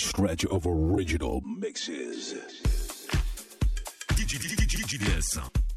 stretch of original mixes. DJDS.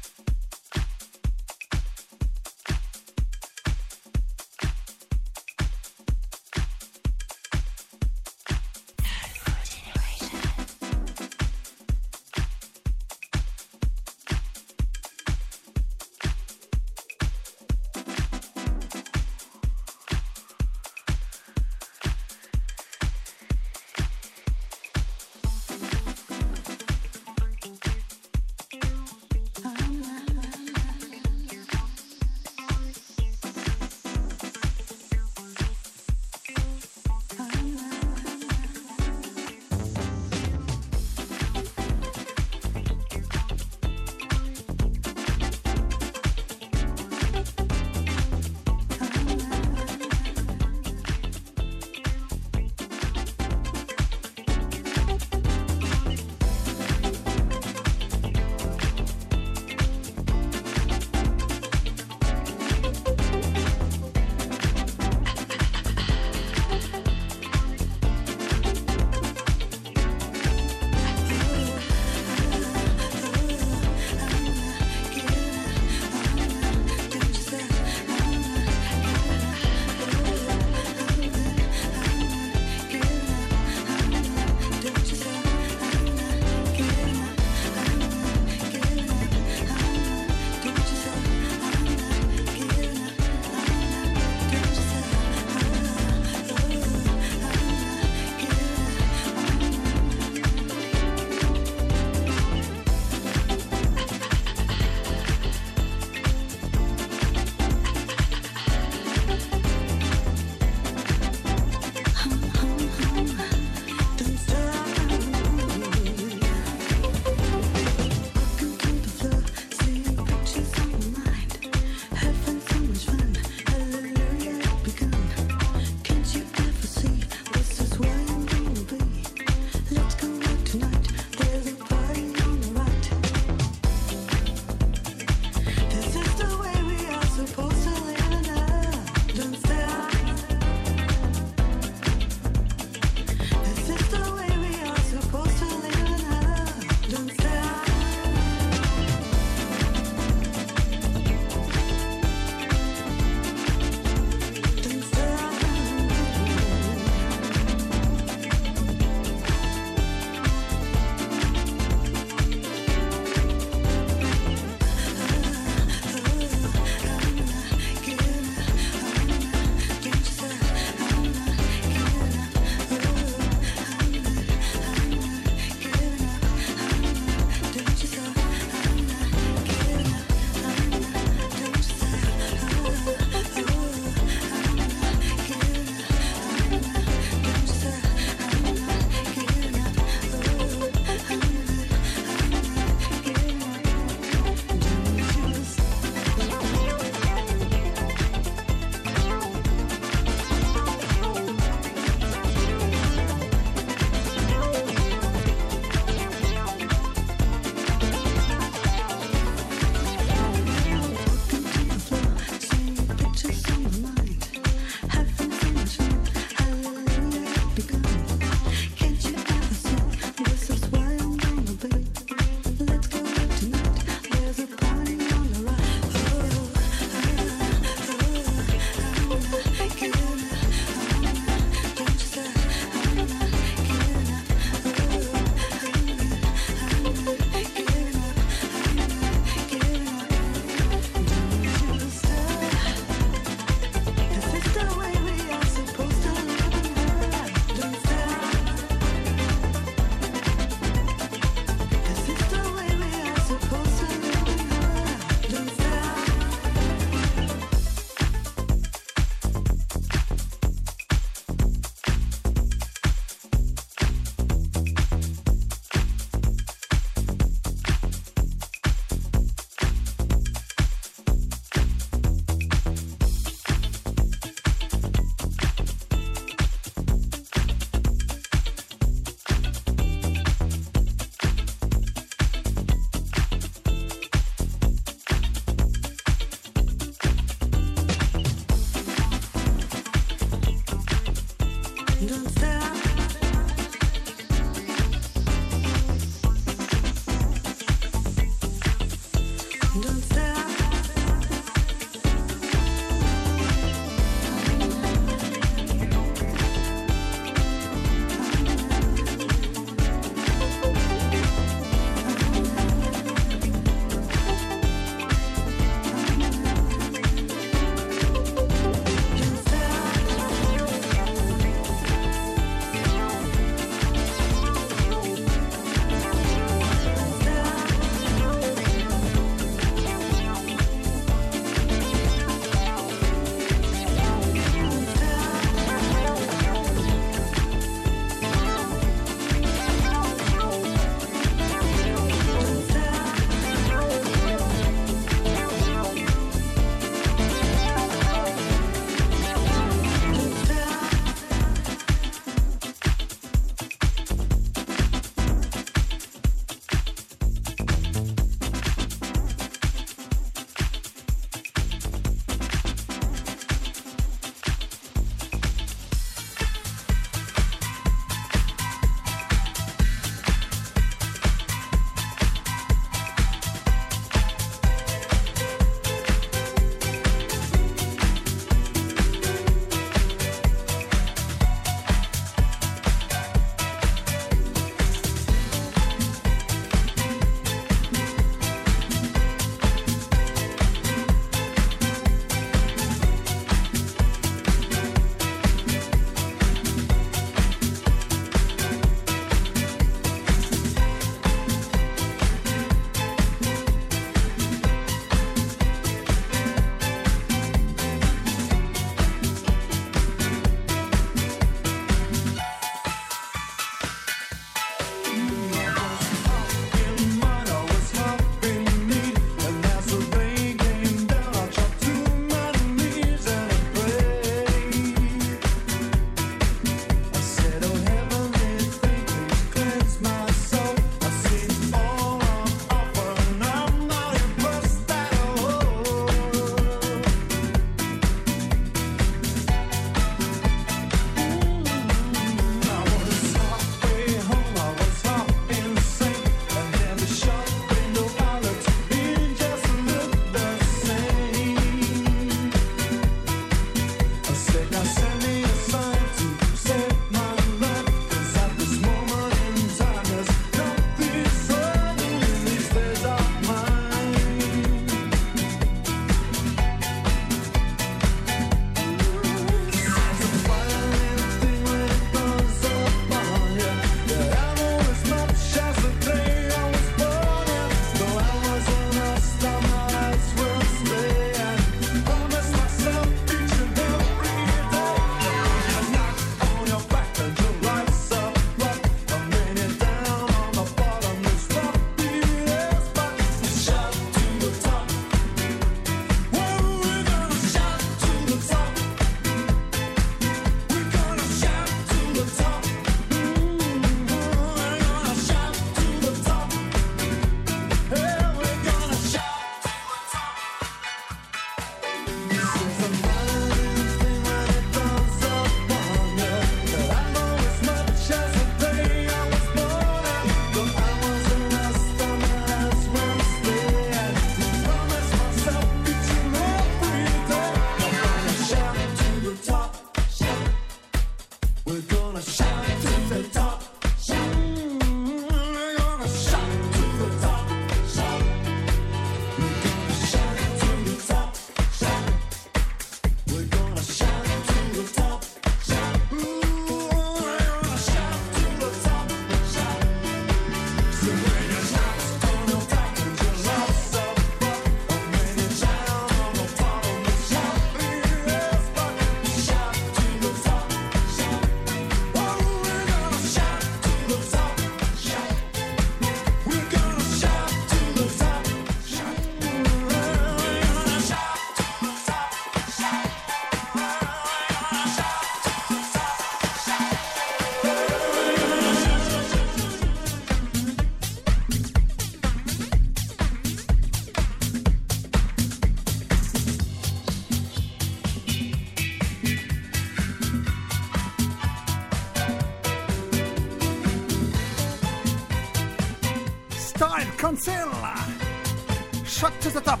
Council. Shot to the top.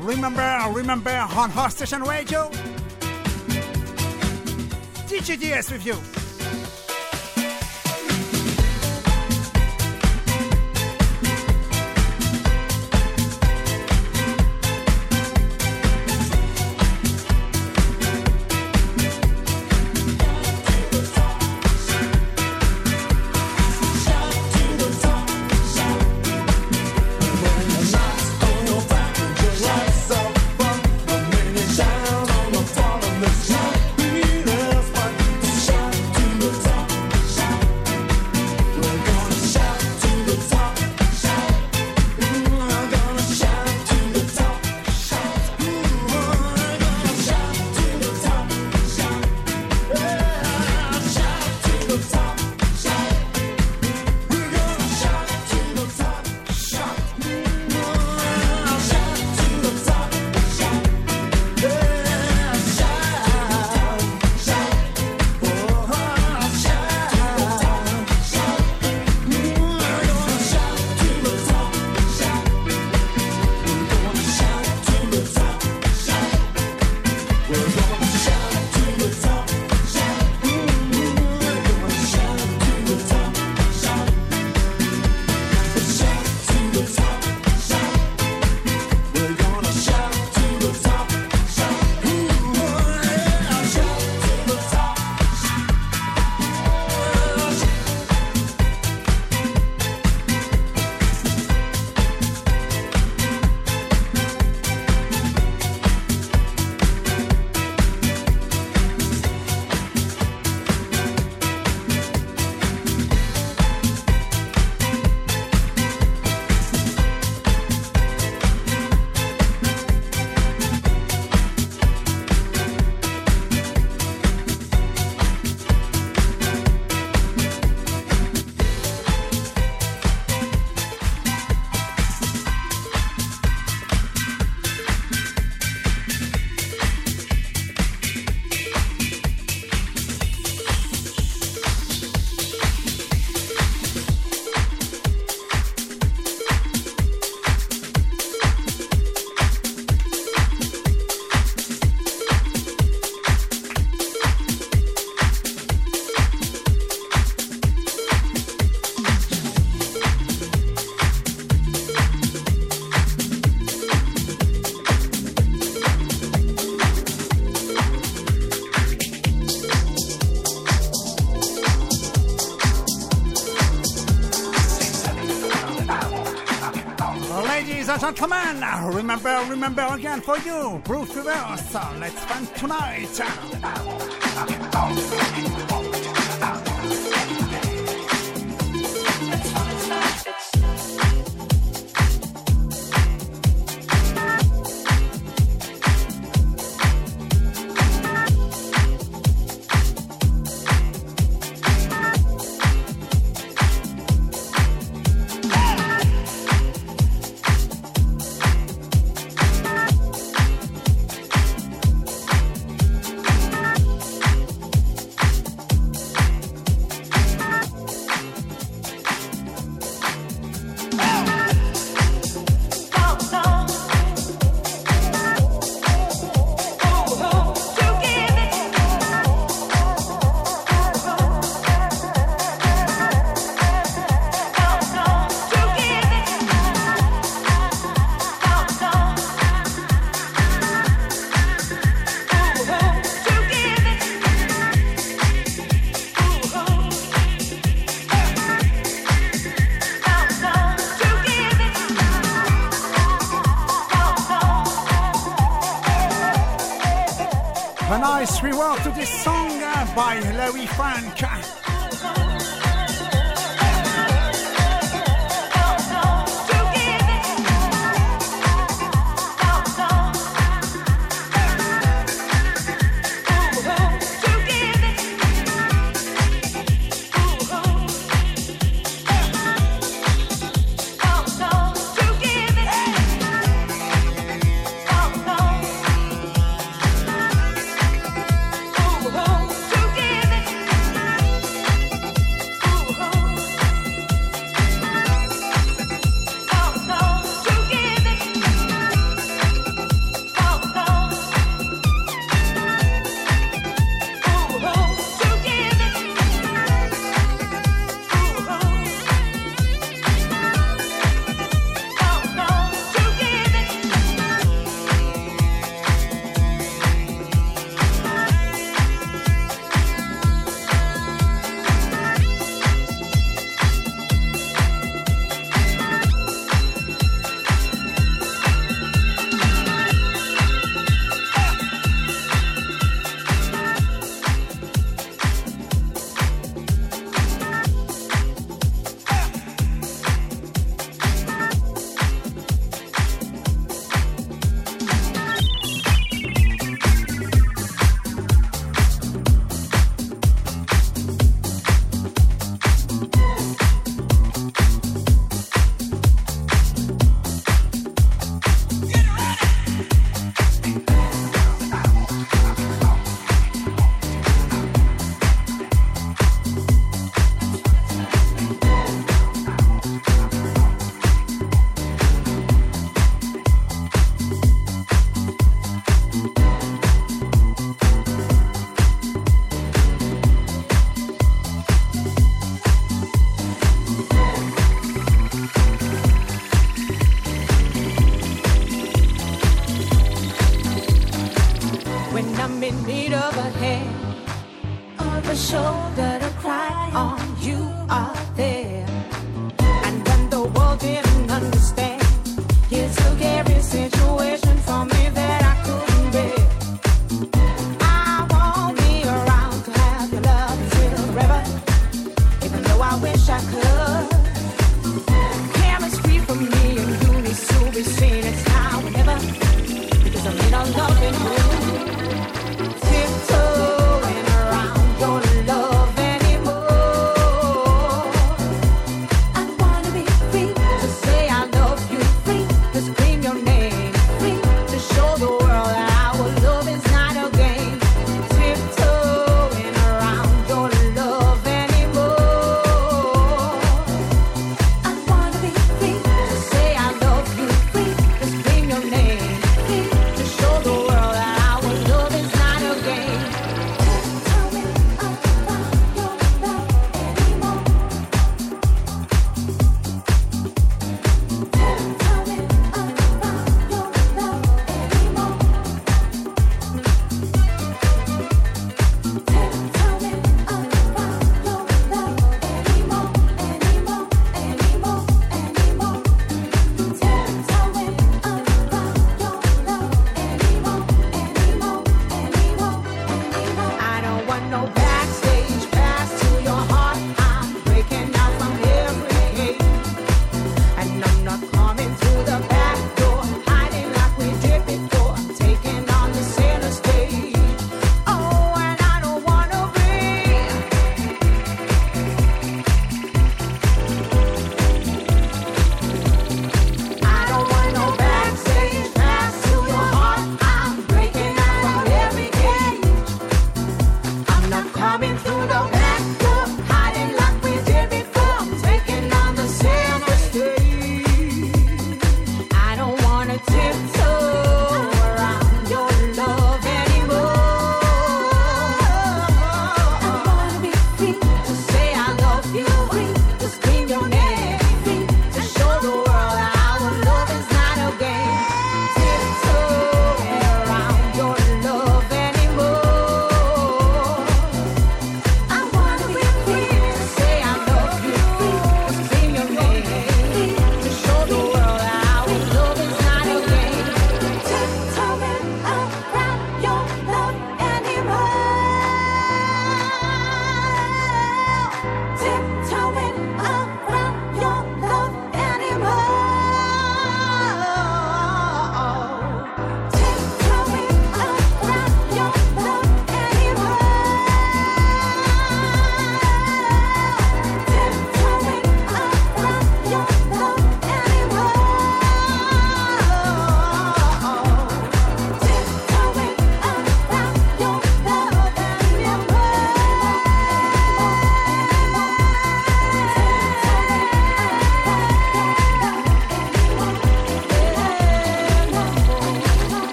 Remember, remember on Hot Station Radio? DJDS with you. Remember, remember again for you, Bruce Rivers. Let's spend tonight. well to this song uh, by Louis Frank.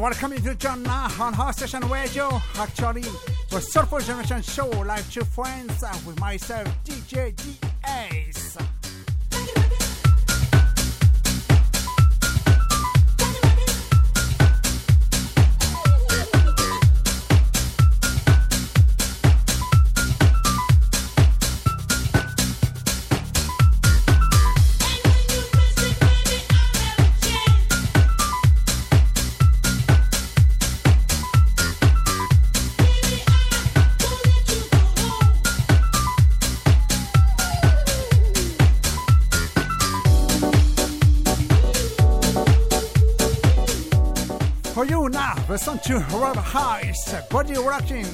Welcome you to John Nah on House Station Radio. Actually, the Soulful Generation Show, live to friends uh, with myself, DJ DA. To Rob Harris, Body Rocking.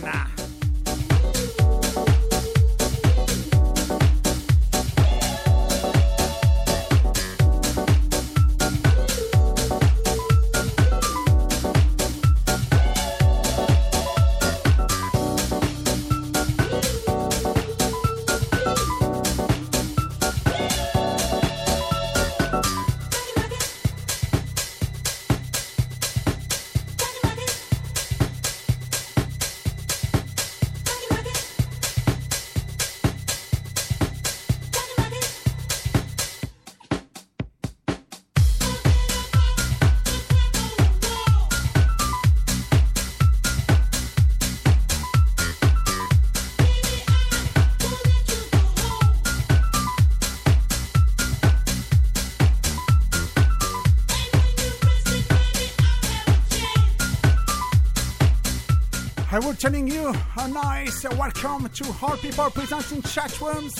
I will telling you a nice welcome to all people present in chat rooms.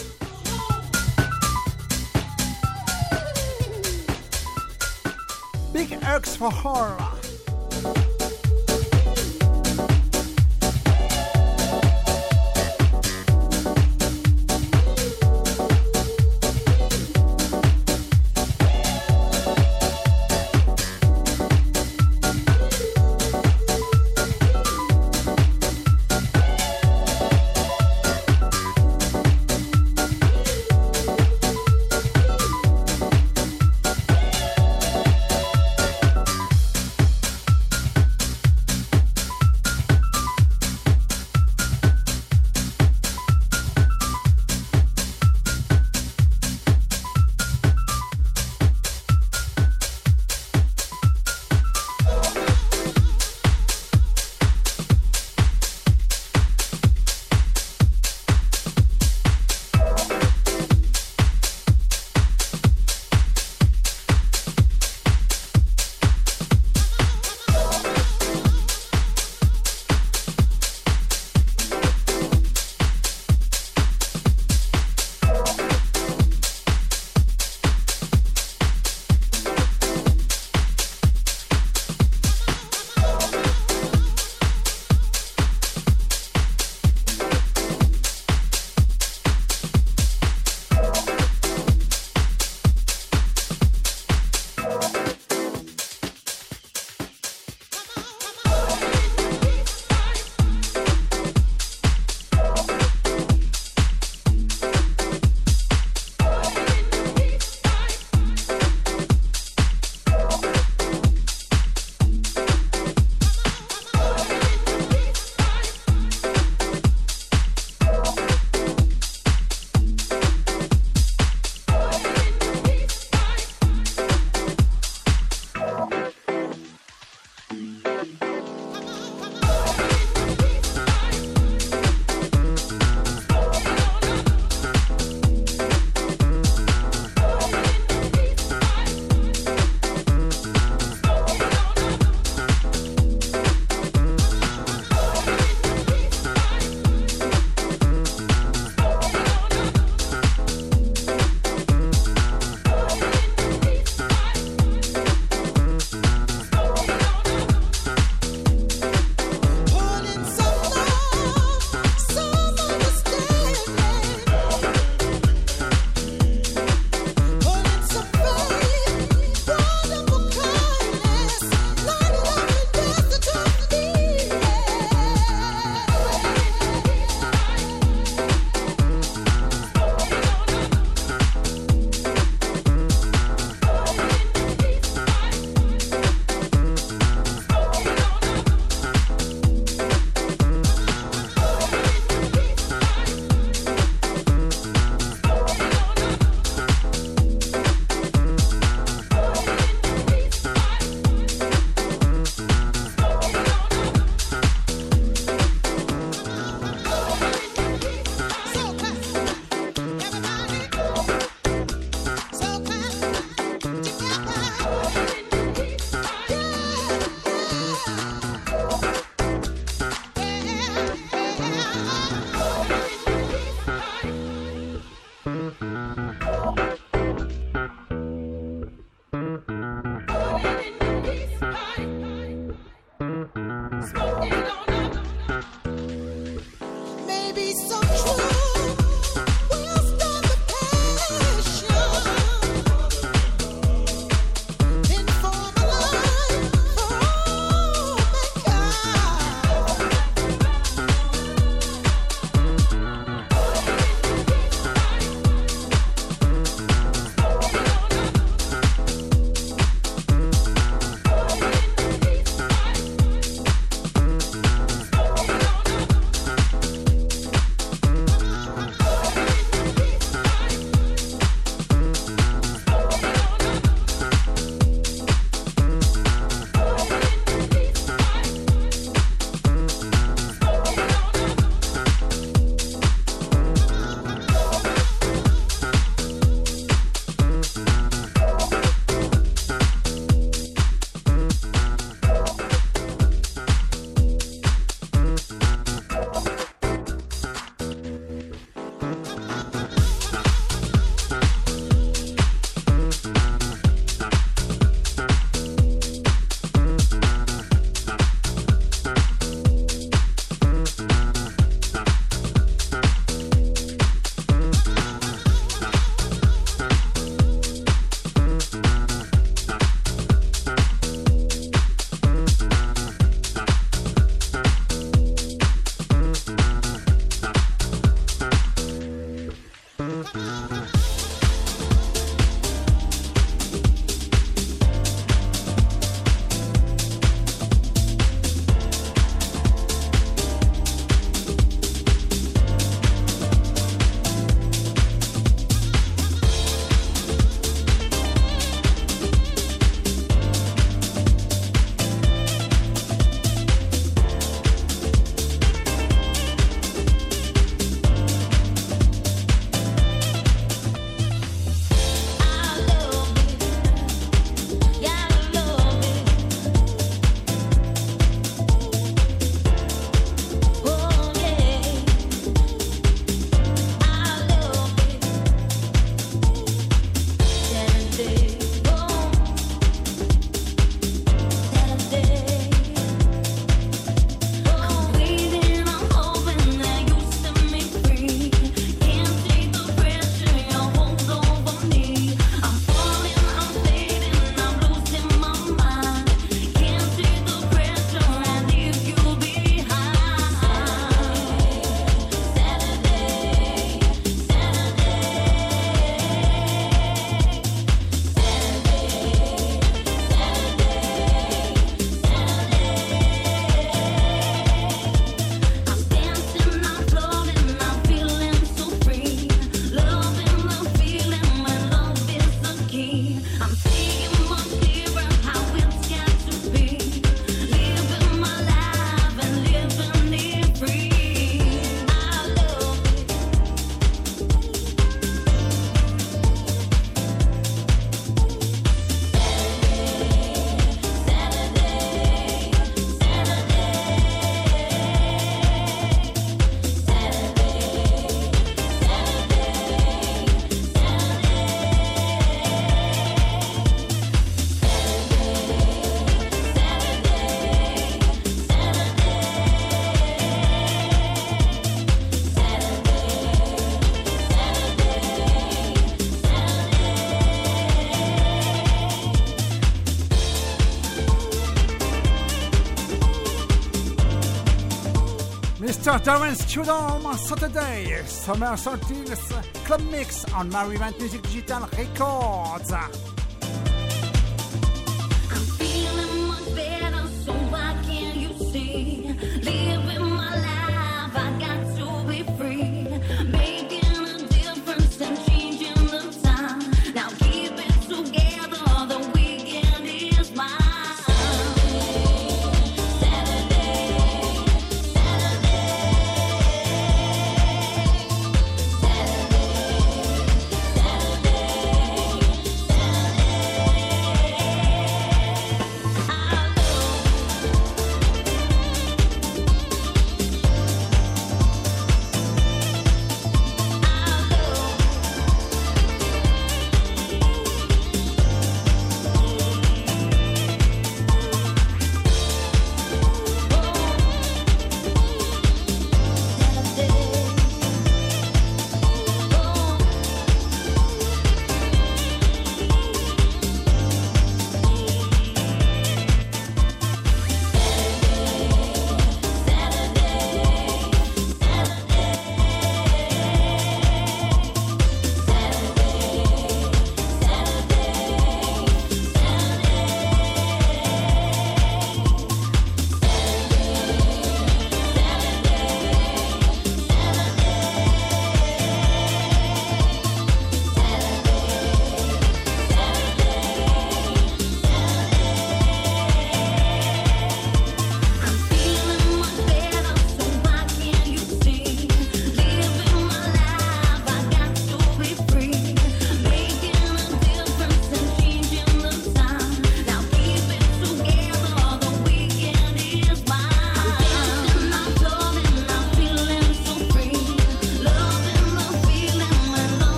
Big hugs for all. Darren Studom Saturday, Summer 13th Club Mix on Marivant Music Digital Records.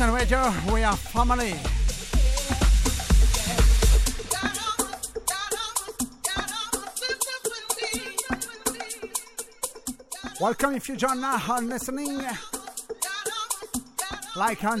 On Host Radio, we are family. Welcome if you join now on listening. Like on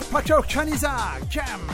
Pacho Caniza, Jam.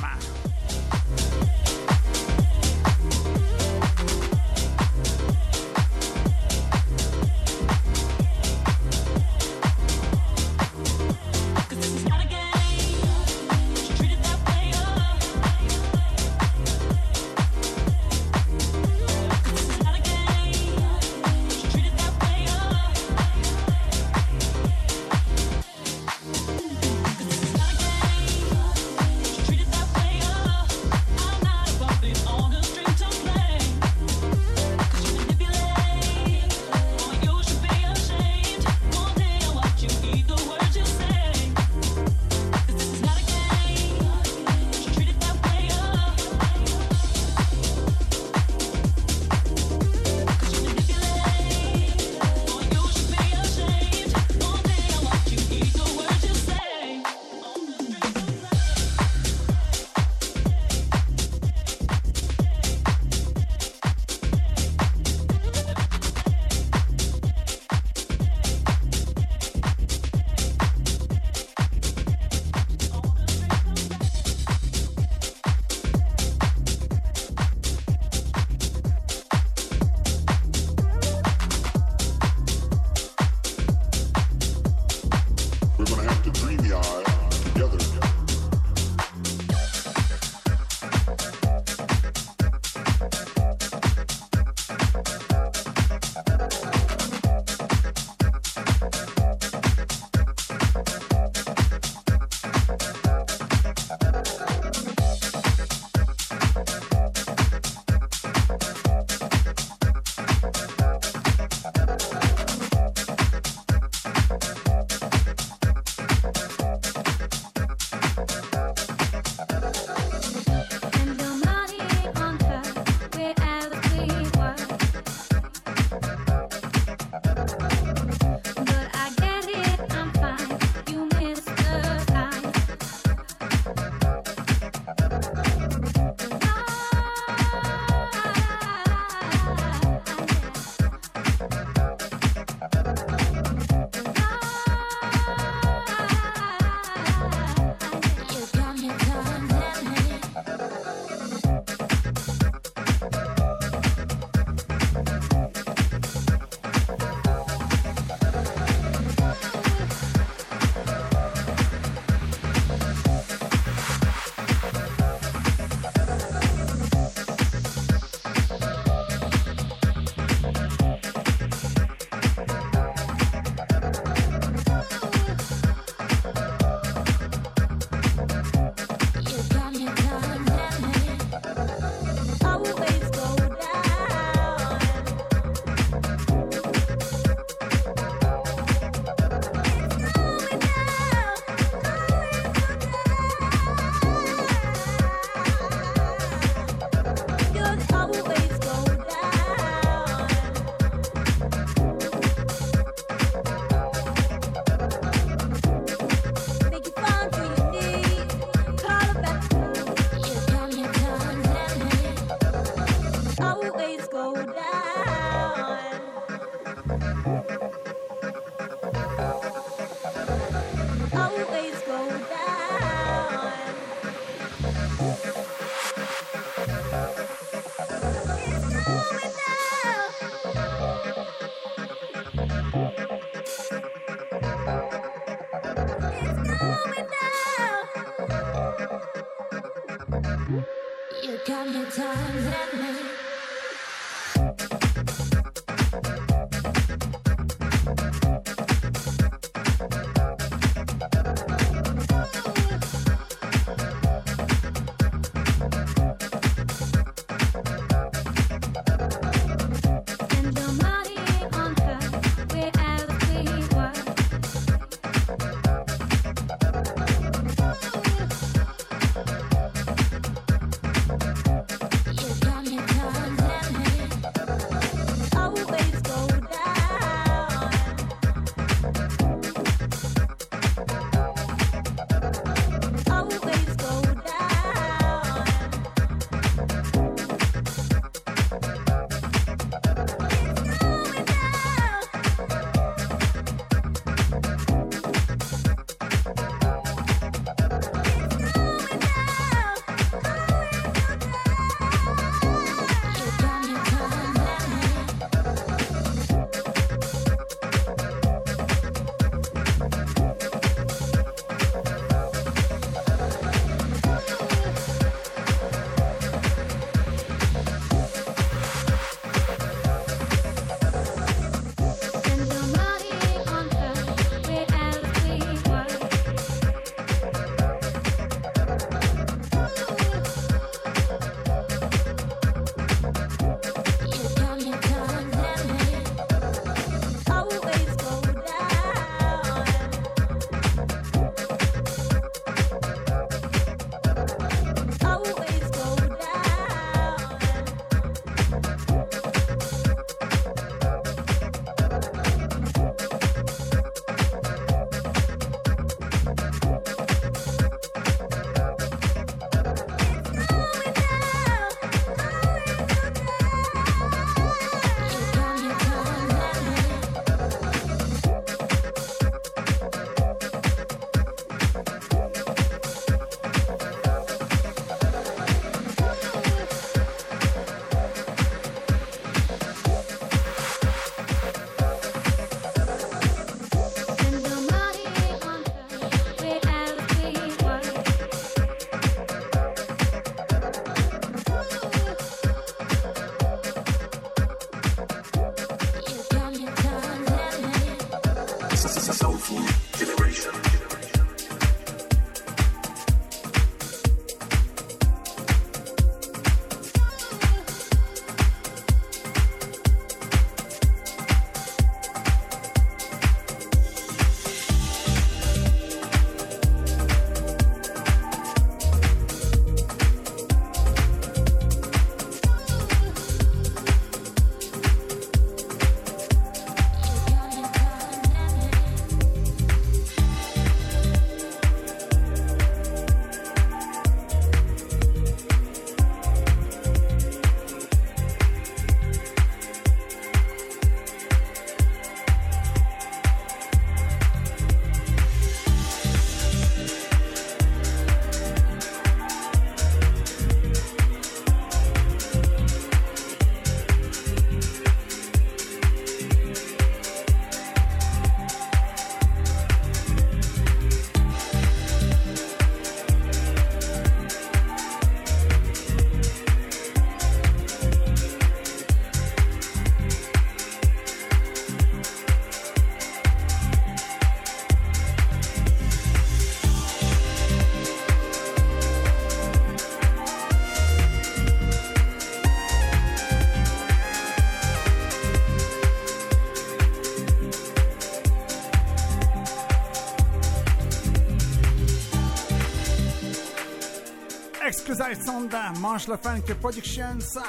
Alexander Marshall Frank Productions uh,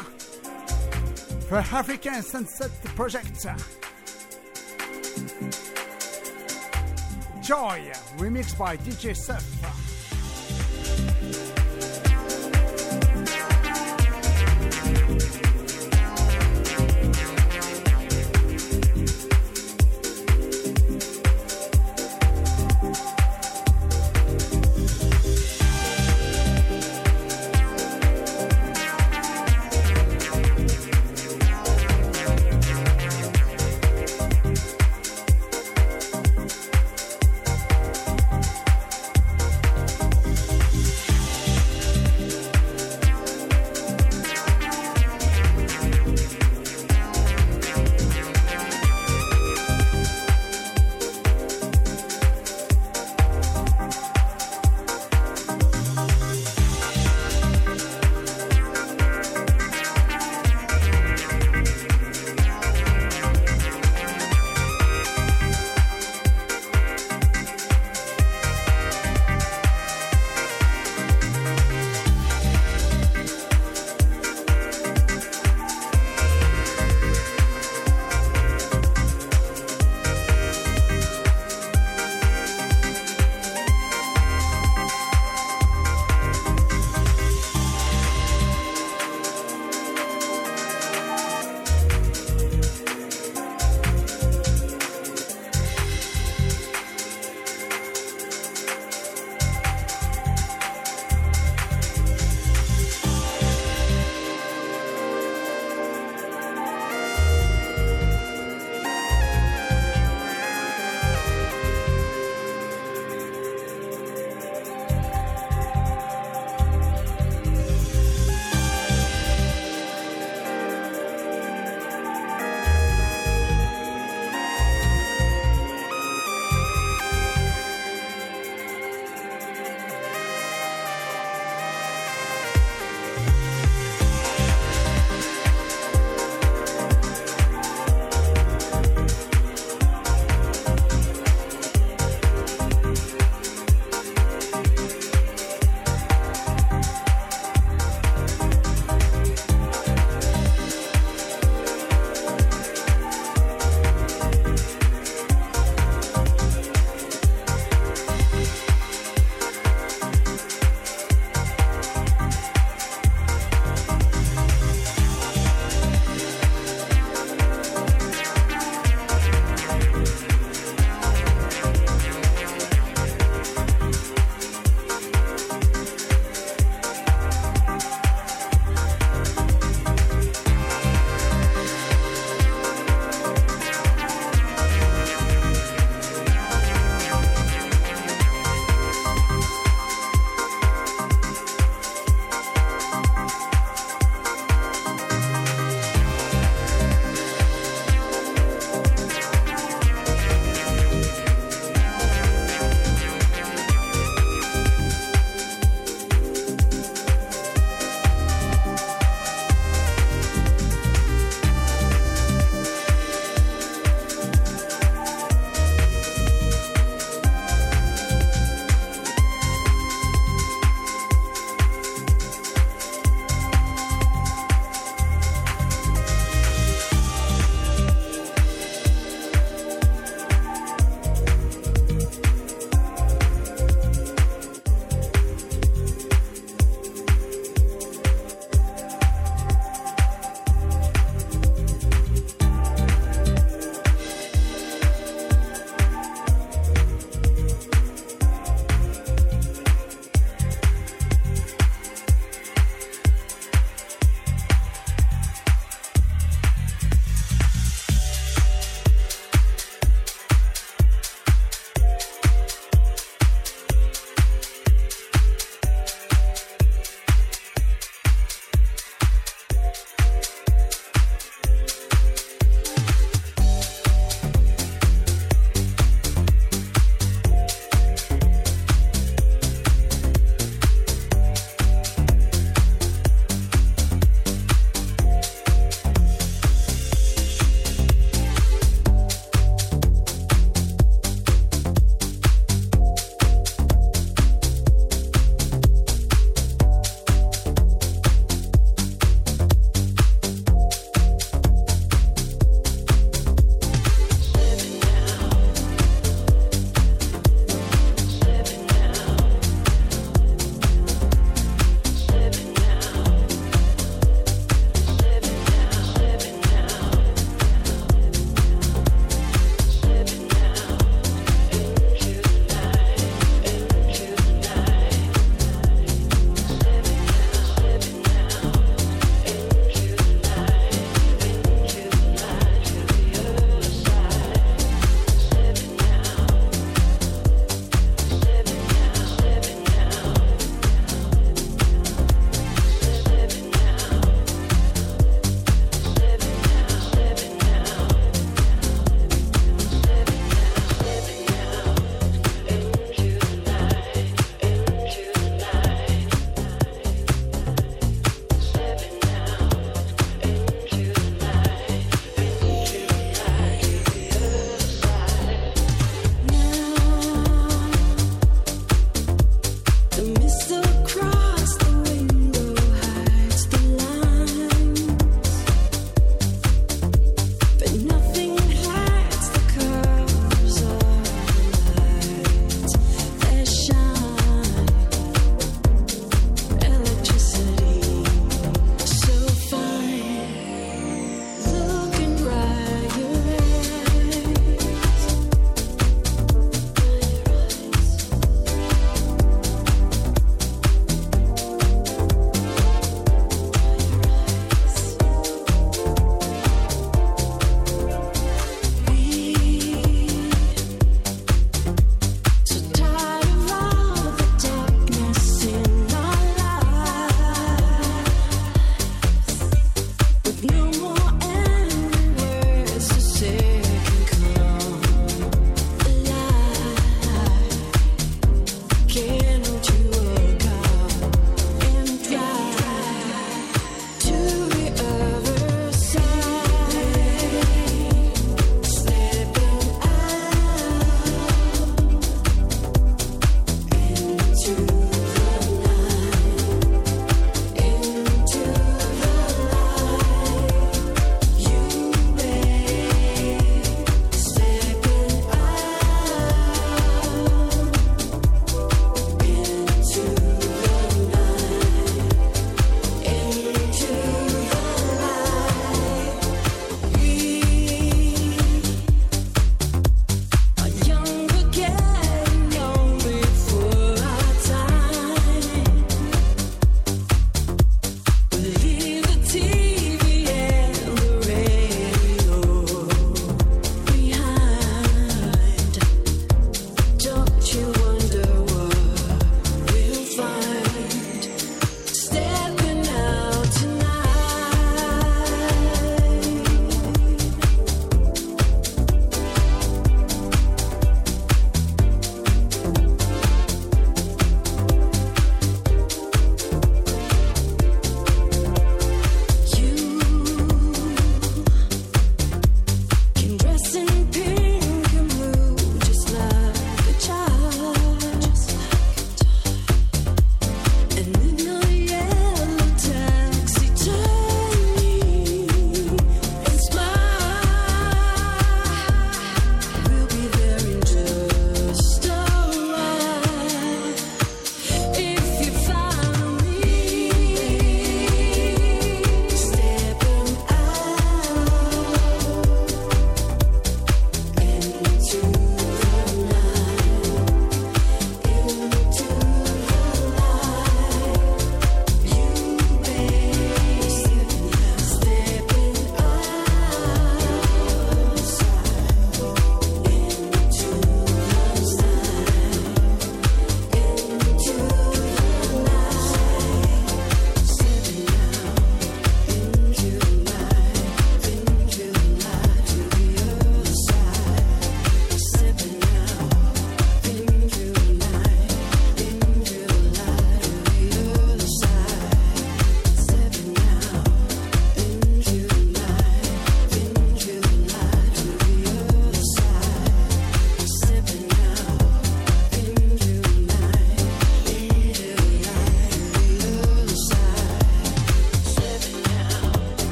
for African Sunset Project. Joy, remixed by DJ Seth.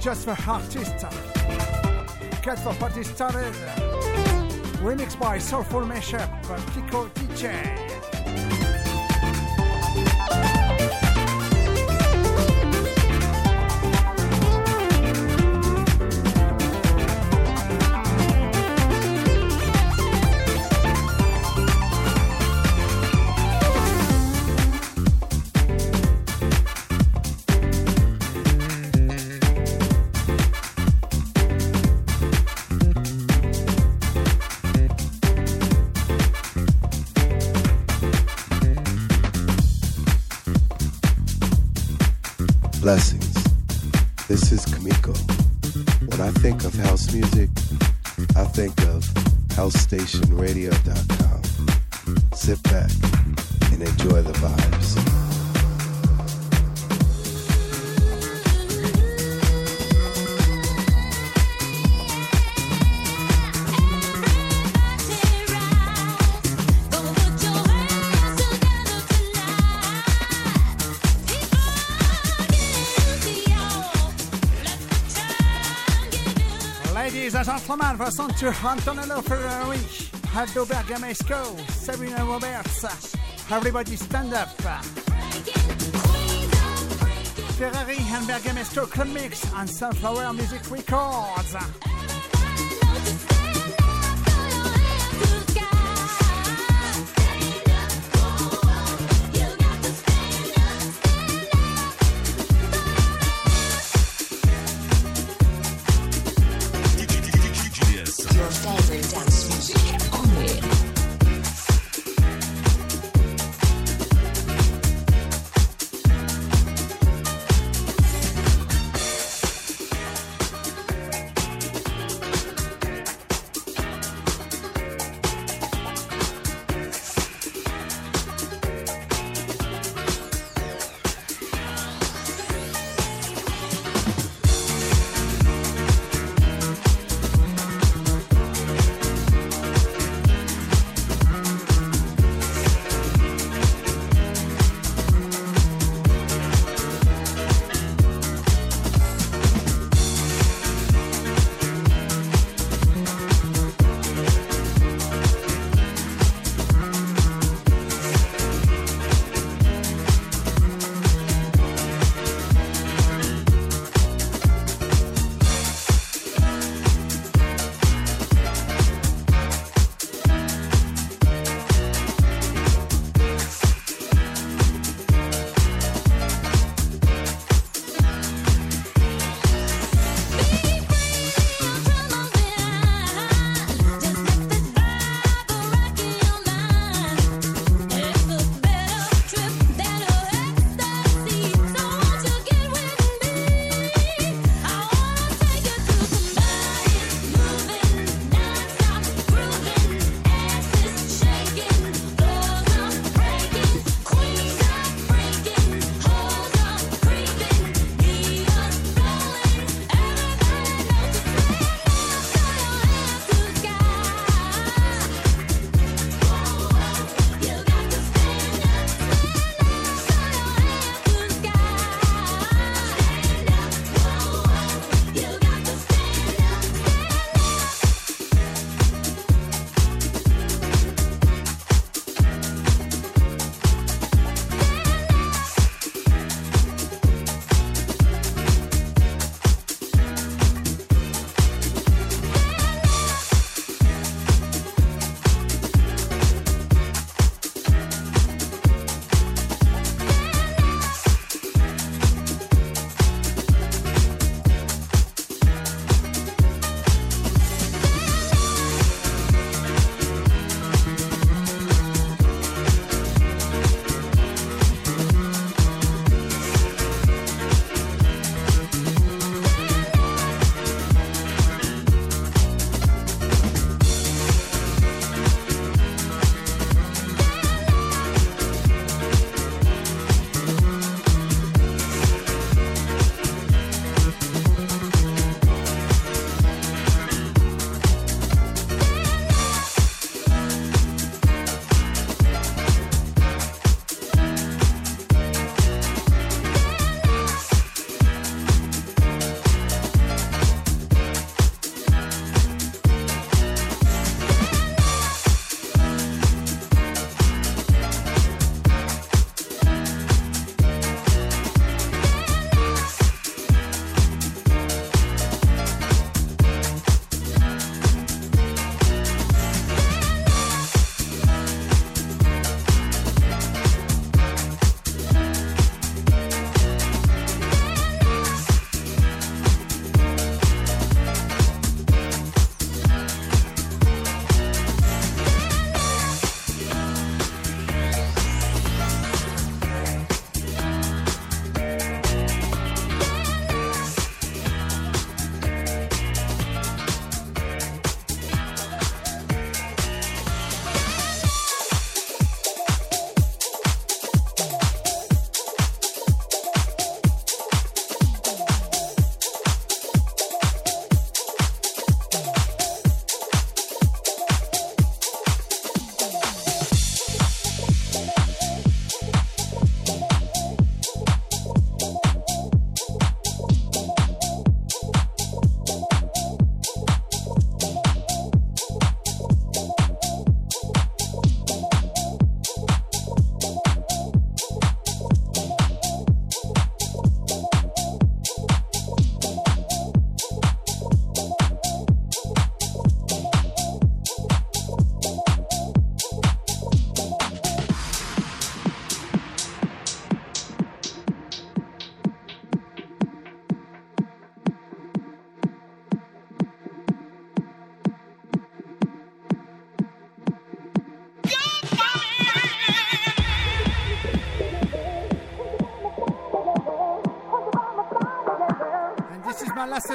Just for artists. Get for party started. Remixed by Soulful Mashup, Kiko DJ. To Antonello Ferrari, Aldo Bergamasco, Sabrina Roberts. Everybody stand up. Ferrari and Bergamasco Club Mix on Sunflower Music Records.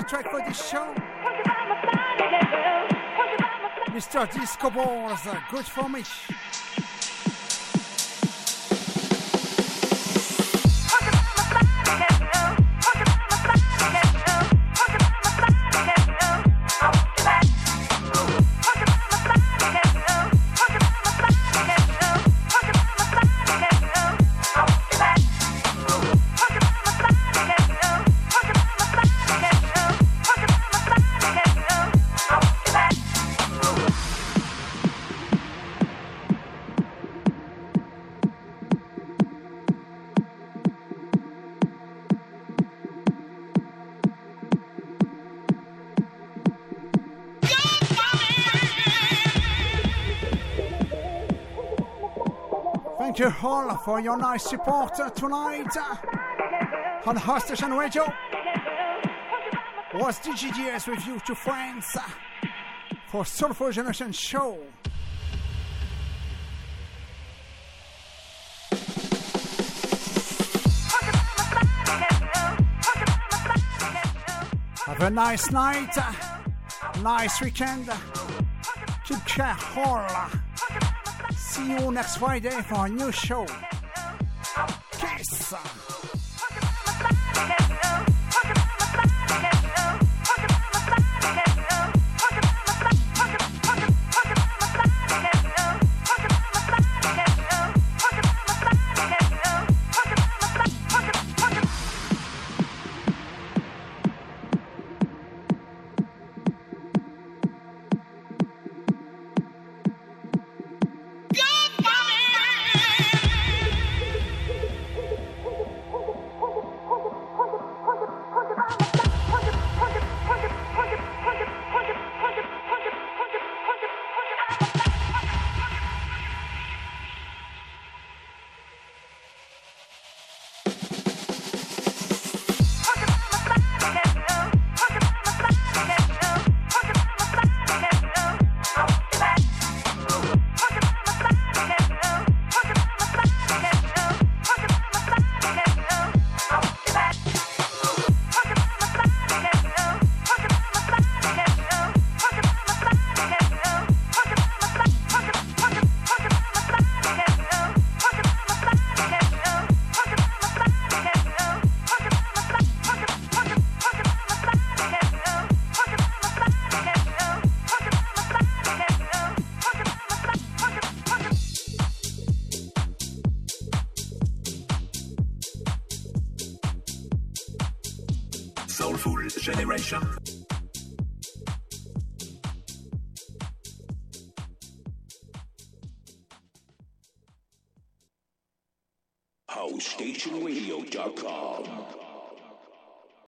Track for this show. Mr. Disco Balls, good for me. Thank you all for your nice support tonight on Housestation Radio. Was DJ DS with you to friends for Soulful Generation Show. Have a nice night, nice weekend. Keep care. See you next Friday for a new show. Kiss.